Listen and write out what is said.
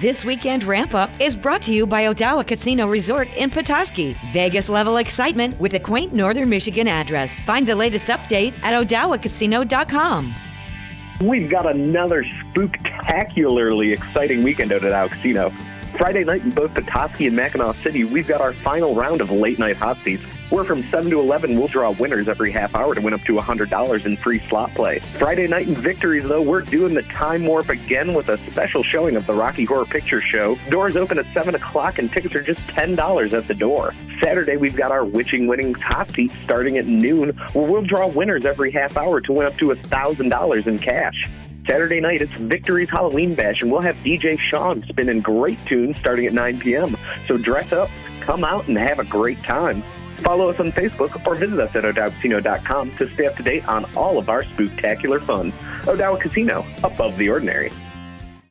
This weekend ramp up is brought to you by Odawa Casino Resort in Petoskey. Vegas level excitement with a quaint northern Michigan address. Find the latest update at odawacasino.com. We've got another spectacularly exciting weekend at Odawa Casino. Friday night in both Petoskey and Mackinaw City, we've got our final round of late night hot seats. Where from 7 to 11, we'll draw winners every half hour to win up to $100 in free slot play. Friday night in Victories, though, we're doing the time warp again with a special showing of the Rocky Horror Picture Show. Doors open at 7 o'clock and tickets are just $10 at the door. Saturday, we've got our Witching Winnings hot seat starting at noon, where we'll draw winners every half hour to win up to $1,000 in cash. Saturday night, it's Victory's Halloween Bash, and we'll have DJ Sean spinning great tunes starting at 9 p.m. So dress up, come out, and have a great time. Follow us on Facebook or visit us at odawacasino.com to stay up to date on all of our spooktacular fun. Odawa Casino, above the ordinary.